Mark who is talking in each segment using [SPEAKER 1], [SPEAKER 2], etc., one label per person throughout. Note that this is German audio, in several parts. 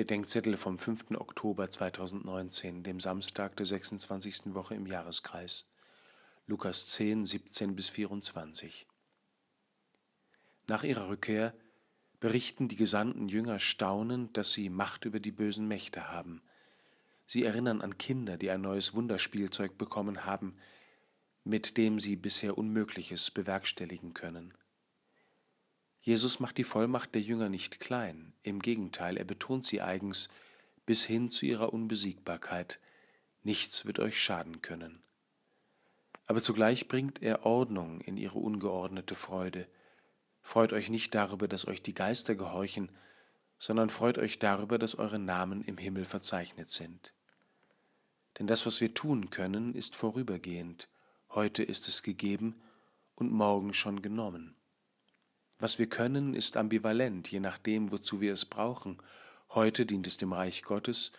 [SPEAKER 1] Bedenkzettel vom 5. Oktober 2019, dem Samstag der 26. Woche im Jahreskreis. Lukas 10, 17 bis 24. Nach ihrer Rückkehr berichten die gesandten Jünger staunend, dass sie Macht über die bösen Mächte haben. Sie erinnern an Kinder, die ein neues Wunderspielzeug bekommen haben, mit dem sie bisher Unmögliches bewerkstelligen können. Jesus macht die Vollmacht der Jünger nicht klein, im Gegenteil, er betont sie eigens bis hin zu ihrer Unbesiegbarkeit. Nichts wird euch schaden können. Aber zugleich bringt er Ordnung in ihre ungeordnete Freude. Freut euch nicht darüber, dass euch die Geister gehorchen, sondern freut euch darüber, dass eure Namen im Himmel verzeichnet sind. Denn das, was wir tun können, ist vorübergehend, heute ist es gegeben und morgen schon genommen. Was wir können, ist ambivalent, je nachdem, wozu wir es brauchen. Heute dient es dem Reich Gottes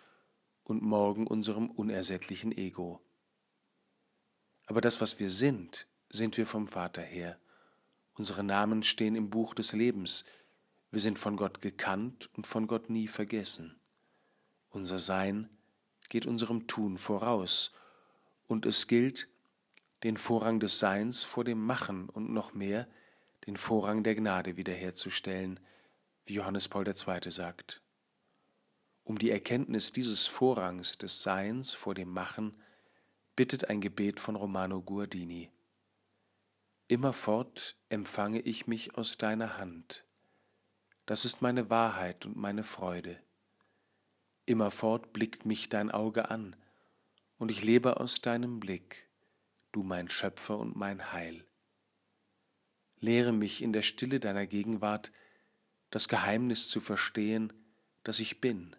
[SPEAKER 1] und morgen unserem unersättlichen Ego. Aber das, was wir sind, sind wir vom Vater her. Unsere Namen stehen im Buch des Lebens. Wir sind von Gott gekannt und von Gott nie vergessen. Unser Sein geht unserem Tun voraus, und es gilt, den Vorrang des Seins vor dem Machen und noch mehr, den Vorrang der Gnade wiederherzustellen, wie Johannes Paul II. sagt. Um die Erkenntnis dieses Vorrangs des Seins vor dem Machen bittet ein Gebet von Romano Guardini. Immerfort empfange ich mich aus deiner Hand. Das ist meine Wahrheit und meine Freude. Immerfort blickt mich dein Auge an, und ich lebe aus deinem Blick, du mein Schöpfer und mein Heil. Lehre mich in der Stille deiner Gegenwart das Geheimnis zu verstehen, dass ich bin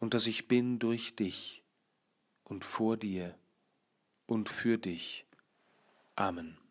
[SPEAKER 1] und dass ich bin durch dich und vor dir und für dich. Amen.